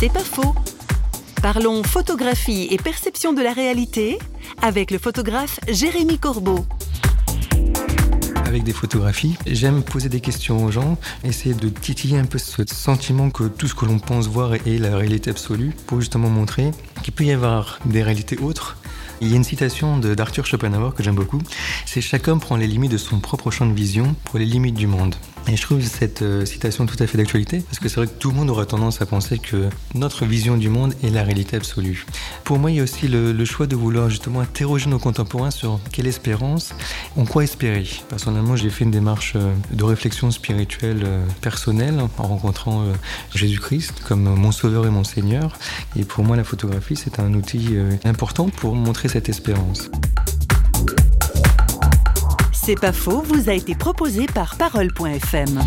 C'est pas faux. Parlons photographie et perception de la réalité avec le photographe Jérémy Corbeau avec des photographies. J'aime poser des questions aux gens, essayer de titiller un peu ce sentiment que tout ce que l'on pense voir est la réalité absolue, pour justement montrer qu'il peut y avoir des réalités autres il y a une citation d'Arthur Schopenhauer que j'aime beaucoup. C'est chaque homme prend les limites de son propre champ de vision pour les limites du monde. Et je trouve cette euh, citation tout à fait d'actualité parce que c'est vrai que tout le monde aura tendance à penser que notre vision du monde est la réalité absolue. Pour moi, il y a aussi le, choix de vouloir justement interroger nos contemporains sur quelle espérance, en quoi espérer. Personnellement, j'ai fait une démarche euh, de réflexion spirituelle euh, personnelle en rencontrant Jésus-Christ comme mon sauveur et mon Seigneur. Et pour moi, la photographie, c'est un outil important pour montrer cette espérance. C'est pas faux, vous a été proposé par Parole.fm.